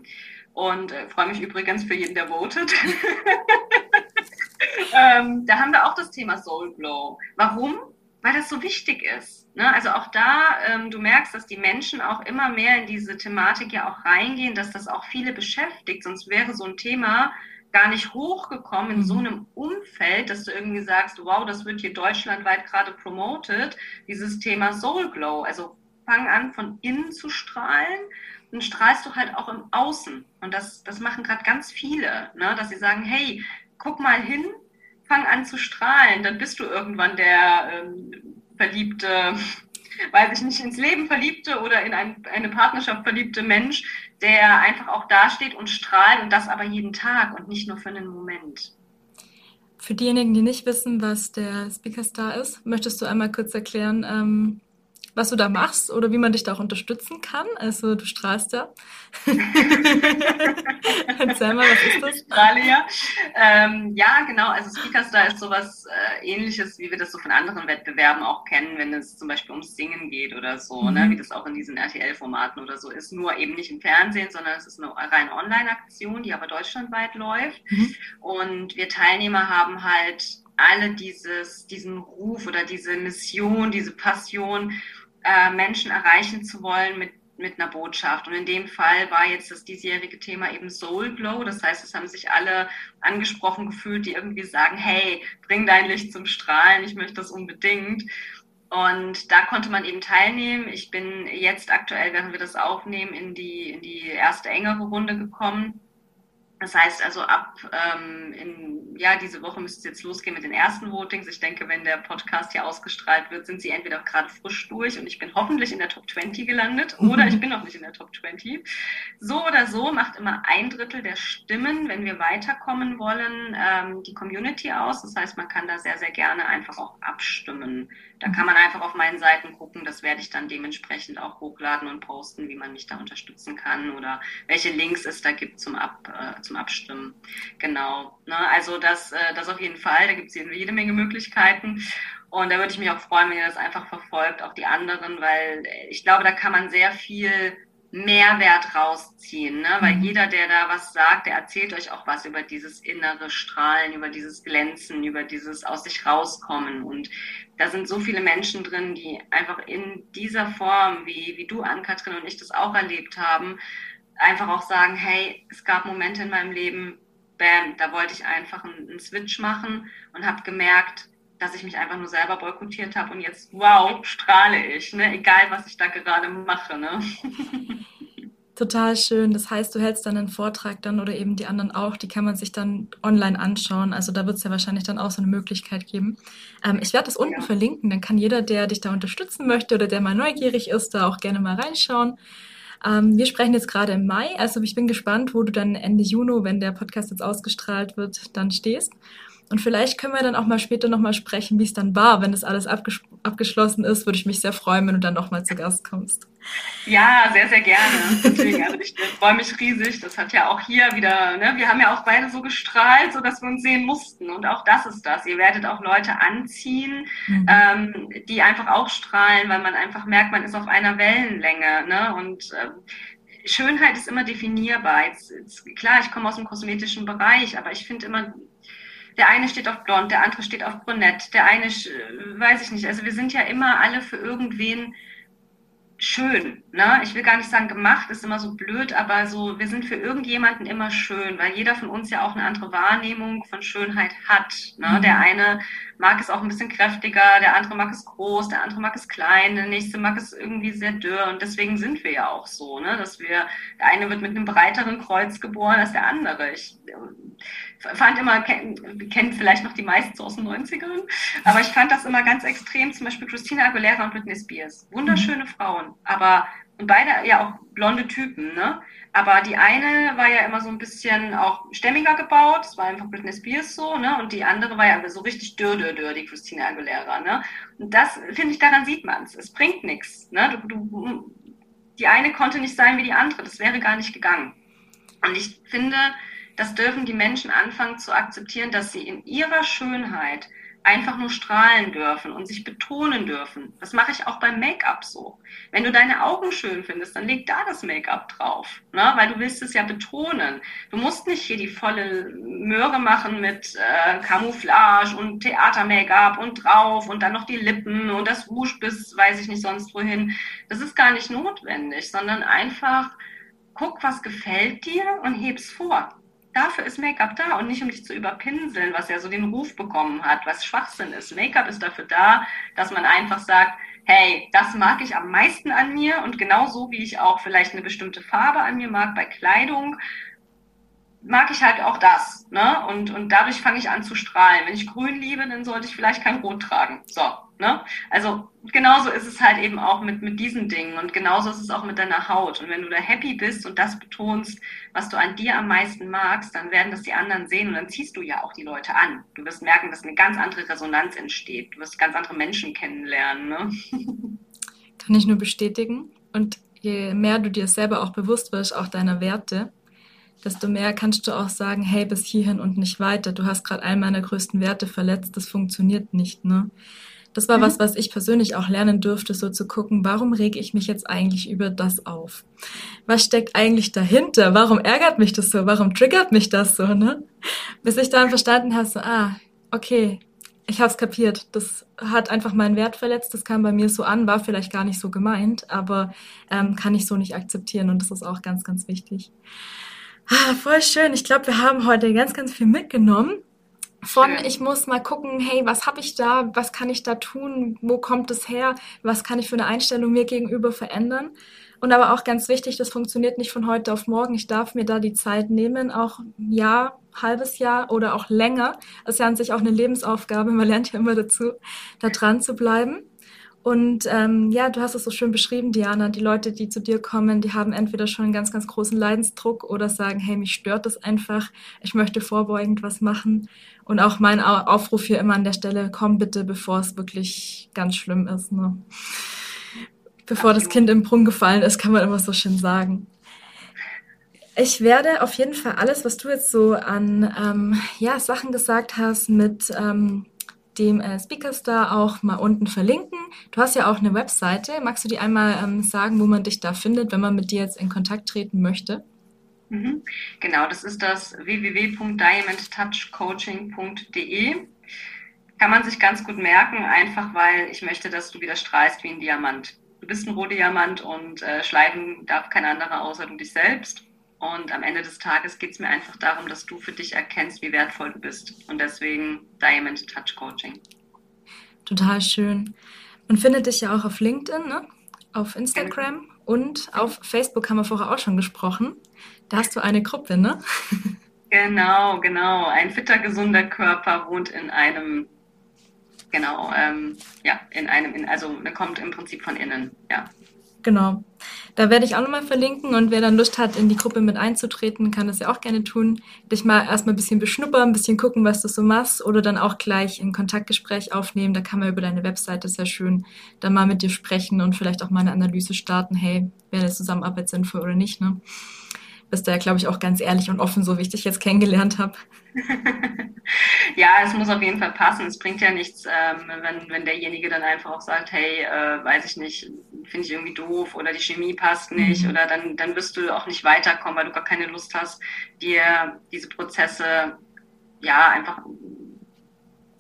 und äh, freue mich übrigens für jeden, der votet. ähm, da haben wir auch das Thema Soul Glow. Warum? Weil das so wichtig ist. Ne? Also auch da, ähm, du merkst, dass die Menschen auch immer mehr in diese Thematik ja auch reingehen, dass das auch viele beschäftigt. Sonst wäre so ein Thema gar nicht hochgekommen in so mhm. einem Umfeld, dass du irgendwie sagst, wow, das wird hier deutschlandweit gerade promoted, dieses Thema Soul Glow. Also fang an, von innen zu strahlen und strahlst du halt auch im Außen. Und das, das machen gerade ganz viele, ne? dass sie sagen, hey, guck mal hin, fang an zu strahlen, dann bist du irgendwann der ähm, verliebte weiß ich nicht, ins Leben verliebte oder in ein, eine Partnerschaft verliebte Mensch, der einfach auch dasteht und strahlt und das aber jeden Tag und nicht nur für einen Moment. Für diejenigen, die nicht wissen, was der Speaker Star ist, möchtest du einmal kurz erklären, ähm, was du da machst oder wie man dich da auch unterstützen kann. Also du strahlst ja. Erzähl mal, was ist das? Ich strahle ja. Ähm, ja, genau. Also Speakerstar ist sowas äh, ähnliches, wie wir das so von anderen Wettbewerben auch kennen, wenn es zum Beispiel ums Singen geht oder so, ne? mhm. ne? wie das auch in diesen RTL-Formaten oder so ist. Nur eben nicht im Fernsehen, sondern es ist eine reine Online-Aktion, die aber deutschlandweit läuft. Mhm. Und wir Teilnehmer haben halt alle dieses, diesen Ruf oder diese Mission, diese Passion, äh, Menschen erreichen zu wollen mit, mit einer Botschaft. Und in dem Fall war jetzt das diesjährige Thema eben Soul Glow. Das heißt, es haben sich alle angesprochen gefühlt, die irgendwie sagen, hey, bring dein Licht zum Strahlen, ich möchte das unbedingt. Und da konnte man eben teilnehmen. Ich bin jetzt aktuell, während wir das aufnehmen, in die, in die erste engere Runde gekommen das heißt also ab ähm, in, ja, diese Woche müsste es jetzt losgehen mit den ersten Votings. Ich denke, wenn der Podcast hier ausgestrahlt wird, sind sie entweder gerade frisch durch und ich bin hoffentlich in der Top 20 gelandet oder ich bin noch nicht in der Top 20. So oder so macht immer ein Drittel der Stimmen, wenn wir weiterkommen wollen, ähm, die Community aus. Das heißt, man kann da sehr, sehr gerne einfach auch abstimmen. Da kann man einfach auf meinen Seiten gucken. Das werde ich dann dementsprechend auch hochladen und posten, wie man mich da unterstützen kann oder welche Links es da gibt zum, Ab, äh, zum Abstimmen. Genau. Ne? Also das, äh, das auf jeden Fall. Da gibt es jede Menge Möglichkeiten. Und da würde ich mich auch freuen, wenn ihr das einfach verfolgt, auch die anderen, weil ich glaube, da kann man sehr viel Mehrwert rausziehen, ne? weil mhm. jeder, der da was sagt, der erzählt euch auch was über dieses innere Strahlen, über dieses Glänzen, über dieses aus sich rauskommen. Und da sind so viele Menschen drin, die einfach in dieser Form, wie, wie du, Ann-Kathrin und ich das auch erlebt haben, einfach auch sagen, hey, es gab Momente in meinem Leben, bam, da wollte ich einfach einen, einen Switch machen und habe gemerkt, dass ich mich einfach nur selber boykottiert habe und jetzt, wow, strahle ich, ne? egal was ich da gerade mache. Ne? Total schön. Das heißt, du hältst dann einen Vortrag dann oder eben die anderen auch, die kann man sich dann online anschauen. Also da wird es ja wahrscheinlich dann auch so eine Möglichkeit geben. Ähm, ich werde das unten ja. verlinken, dann kann jeder, der dich da unterstützen möchte oder der mal neugierig ist, da auch gerne mal reinschauen. Ähm, wir sprechen jetzt gerade im Mai, also ich bin gespannt, wo du dann Ende Juni, wenn der Podcast jetzt ausgestrahlt wird, dann stehst. Und vielleicht können wir dann auch mal später nochmal sprechen, wie es dann war. Wenn das alles abges abgeschlossen ist, würde ich mich sehr freuen, wenn du dann nochmal zu Gast kommst. Ja, sehr, sehr gerne. Deswegen, also ich freue mich riesig. Das hat ja auch hier wieder, ne, wir haben ja auch beide so gestrahlt, so dass wir uns sehen mussten. Und auch das ist das. Ihr werdet auch Leute anziehen, mhm. ähm, die einfach auch strahlen, weil man einfach merkt, man ist auf einer Wellenlänge. Ne? Und ähm, Schönheit ist immer definierbar. Jetzt, jetzt, klar, ich komme aus dem kosmetischen Bereich, aber ich finde immer, der eine steht auf blond, der andere steht auf brünett, der eine, weiß ich nicht. Also wir sind ja immer alle für irgendwen schön. Ne? Ich will gar nicht sagen gemacht, ist immer so blöd, aber so, wir sind für irgendjemanden immer schön, weil jeder von uns ja auch eine andere Wahrnehmung von Schönheit hat. Ne? Mhm. Der eine mag es auch ein bisschen kräftiger, der andere mag es groß, der andere mag es klein, der nächste mag es irgendwie sehr dürr. Und deswegen sind wir ja auch so, ne? dass wir, der eine wird mit einem breiteren Kreuz geboren als der andere. Ich fand immer, kennt vielleicht noch die meisten so aus den 90ern, aber ich fand das immer ganz extrem, zum Beispiel Christina Aguilera und Britney Spears. Wunderschöne mhm. Frauen, aber, und beide ja auch blonde Typen, ne? Aber die eine war ja immer so ein bisschen auch stämmiger gebaut, das war einfach Britney Spears so, ne? Und die andere war ja so richtig dürr, dürr, dürr, die Christina Aguilera, ne? Und das, finde ich, daran sieht man es. Es bringt nichts, ne? Du, du, die eine konnte nicht sein wie die andere, das wäre gar nicht gegangen. Und ich finde, das dürfen die Menschen anfangen zu akzeptieren, dass sie in ihrer Schönheit einfach nur strahlen dürfen und sich betonen dürfen. Das mache ich auch beim Make-up so. Wenn du deine Augen schön findest, dann leg da das Make-up drauf, ne? weil du willst es ja betonen. Du musst nicht hier die volle Möhre machen mit äh, Camouflage und Theater-Make-up und drauf und dann noch die Lippen und das Rouge bis weiß ich nicht sonst wohin. Das ist gar nicht notwendig, sondern einfach guck, was gefällt dir und heb's vor dafür ist Make-up da und nicht um dich zu überpinseln, was ja so den Ruf bekommen hat, was Schwachsinn ist. Make-up ist dafür da, dass man einfach sagt, hey, das mag ich am meisten an mir und genauso wie ich auch vielleicht eine bestimmte Farbe an mir mag bei Kleidung, mag ich halt auch das. Ne? Und, und dadurch fange ich an zu strahlen. Wenn ich grün liebe, dann sollte ich vielleicht kein Rot tragen. So, ne? Also genauso ist es halt eben auch mit, mit diesen Dingen und genauso ist es auch mit deiner Haut. Und wenn du da happy bist und das betonst, was du an dir am meisten magst, dann werden das die anderen sehen und dann ziehst du ja auch die Leute an. Du wirst merken, dass eine ganz andere Resonanz entsteht. Du wirst ganz andere Menschen kennenlernen. Ne? Kann ich nur bestätigen. Und je mehr du dir selber auch bewusst wirst, auch deiner Werte, desto mehr kannst du auch sagen, hey, bis hierhin und nicht weiter. Du hast gerade einen meiner größten Werte verletzt, das funktioniert nicht, ne? Das war mhm. was, was ich persönlich auch lernen dürfte, so zu gucken, warum rege ich mich jetzt eigentlich über das auf? Was steckt eigentlich dahinter? Warum ärgert mich das so? Warum triggert mich das so, ne? Bis ich dann verstanden habe, so, ah, okay, ich habe es kapiert. Das hat einfach meinen Wert verletzt. Das kam bei mir so an, war vielleicht gar nicht so gemeint, aber ähm, kann ich so nicht akzeptieren und das ist auch ganz, ganz wichtig. Ah, voll schön. Ich glaube, wir haben heute ganz, ganz viel mitgenommen. Von ich muss mal gucken, hey, was habe ich da, was kann ich da tun, wo kommt es her, was kann ich für eine Einstellung mir gegenüber verändern. Und aber auch ganz wichtig, das funktioniert nicht von heute auf morgen. Ich darf mir da die Zeit nehmen, auch ein Jahr, halbes Jahr oder auch länger. Das ist ja an sich auch eine Lebensaufgabe, man lernt ja immer dazu, da dran zu bleiben. Und ähm, ja, du hast es so schön beschrieben, Diana. Die Leute, die zu dir kommen, die haben entweder schon einen ganz, ganz großen Leidensdruck oder sagen, hey, mich stört das einfach. Ich möchte vorbeugend was machen. Und auch mein Aufruf hier immer an der Stelle, komm bitte, bevor es wirklich ganz schlimm ist. Ne? Bevor das Kind im Brunnen gefallen ist, kann man immer so schön sagen. Ich werde auf jeden Fall alles, was du jetzt so an ähm, ja, Sachen gesagt hast mit ähm, dem äh, Speakerstar auch mal unten verlinken. Du hast ja auch eine Webseite. Magst du die einmal ähm, sagen, wo man dich da findet, wenn man mit dir jetzt in Kontakt treten möchte? Mhm. Genau, das ist das www.diamondtouchcoaching.de. Kann man sich ganz gut merken, einfach weil ich möchte, dass du wieder strahlst wie ein Diamant. Du bist ein Rohdiamant und äh, schleifen darf kein anderer außer du dich selbst. Und am Ende des Tages geht es mir einfach darum, dass du für dich erkennst, wie wertvoll du bist. Und deswegen Diamond Touch Coaching. Total schön. Man findet dich ja auch auf LinkedIn, ne? auf Instagram genau. und auf Facebook haben wir vorher auch schon gesprochen. Da hast du eine Gruppe, ne? Genau, genau. Ein fitter, gesunder Körper wohnt in einem, genau, ähm, ja, in einem, in, also der kommt im Prinzip von innen, ja. Genau. Da werde ich auch nochmal verlinken und wer dann Lust hat, in die Gruppe mit einzutreten, kann das ja auch gerne tun. Dich mal erstmal ein bisschen beschnuppern, ein bisschen gucken, was du so machst oder dann auch gleich ein Kontaktgespräch aufnehmen. Da kann man über deine Webseite sehr schön dann mal mit dir sprechen und vielleicht auch mal eine Analyse starten. Hey, wäre eine Zusammenarbeit sinnvoll oder nicht, ne? Bist du ja, glaube ich, auch ganz ehrlich und offen, so wie ich dich jetzt kennengelernt habe. ja, es muss auf jeden Fall passen. Es bringt ja nichts, ähm, wenn, wenn derjenige dann einfach auch sagt, hey, äh, weiß ich nicht, finde ich irgendwie doof oder die Chemie passt nicht mhm. oder dann, dann wirst du auch nicht weiterkommen, weil du gar keine Lust hast, dir diese Prozesse ja einfach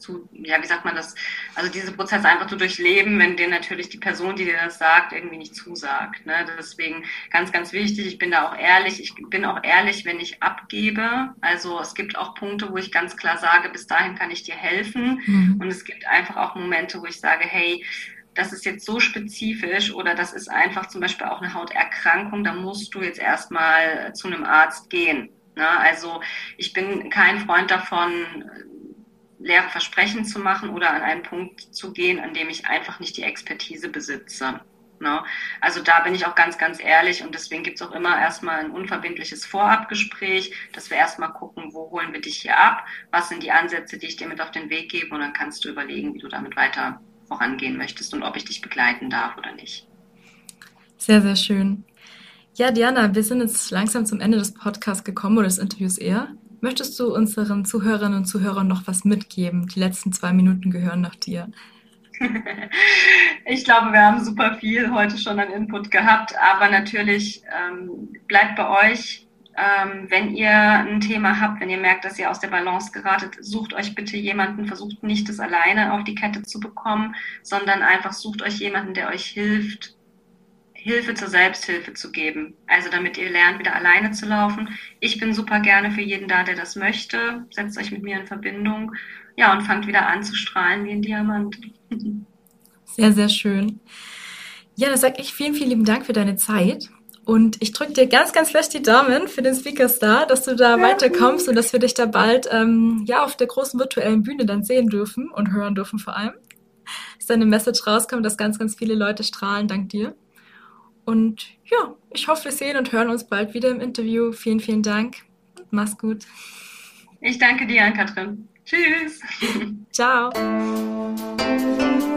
zu, ja, wie sagt man das, also diese Prozesse einfach zu durchleben, wenn dir natürlich die Person, die dir das sagt, irgendwie nicht zusagt. Ne? Deswegen ganz, ganz wichtig, ich bin da auch ehrlich, ich bin auch ehrlich, wenn ich abgebe. Also es gibt auch Punkte, wo ich ganz klar sage, bis dahin kann ich dir helfen. Mhm. Und es gibt einfach auch Momente, wo ich sage, hey, das ist jetzt so spezifisch oder das ist einfach zum Beispiel auch eine Hauterkrankung, da musst du jetzt erstmal zu einem Arzt gehen. Ne? Also ich bin kein Freund davon, leere Versprechen zu machen oder an einen Punkt zu gehen, an dem ich einfach nicht die Expertise besitze. Ne? Also da bin ich auch ganz, ganz ehrlich und deswegen gibt es auch immer erstmal ein unverbindliches Vorabgespräch, dass wir erstmal gucken, wo holen wir dich hier ab, was sind die Ansätze, die ich dir mit auf den Weg gebe und dann kannst du überlegen, wie du damit weiter vorangehen möchtest und ob ich dich begleiten darf oder nicht. Sehr, sehr schön. Ja, Diana, wir sind jetzt langsam zum Ende des Podcasts gekommen oder des Interviews eher. Möchtest du unseren Zuhörerinnen und Zuhörern noch was mitgeben? Die letzten zwei Minuten gehören nach dir. Ich glaube, wir haben super viel heute schon an Input gehabt, aber natürlich ähm, bleibt bei euch. Ähm, wenn ihr ein Thema habt, wenn ihr merkt, dass ihr aus der Balance geratet, sucht euch bitte jemanden, versucht nicht das alleine auf die Kette zu bekommen, sondern einfach sucht euch jemanden, der euch hilft, Hilfe zur Selbsthilfe zu geben. Also damit ihr lernt, wieder alleine zu laufen. Ich bin super gerne für jeden da, der das möchte. Setzt euch mit mir in Verbindung. Ja, und fangt wieder an zu strahlen wie ein Diamant. Sehr, sehr schön. Ja, dann sage ich vielen, vielen lieben Dank für deine Zeit. Und ich drücke dir ganz, ganz fest die Daumen für den Speaker Star, dass du da ja. weiterkommst und dass wir dich da bald ähm, ja auf der großen virtuellen Bühne dann sehen dürfen und hören dürfen vor allem. Dass deine Message rauskommt, dass ganz, ganz viele Leute strahlen dank dir. Und ja, ich hoffe, wir sehen und hören uns bald wieder im Interview. Vielen, vielen Dank. Mach's gut. Ich danke dir, Katrin. Tschüss. Ciao.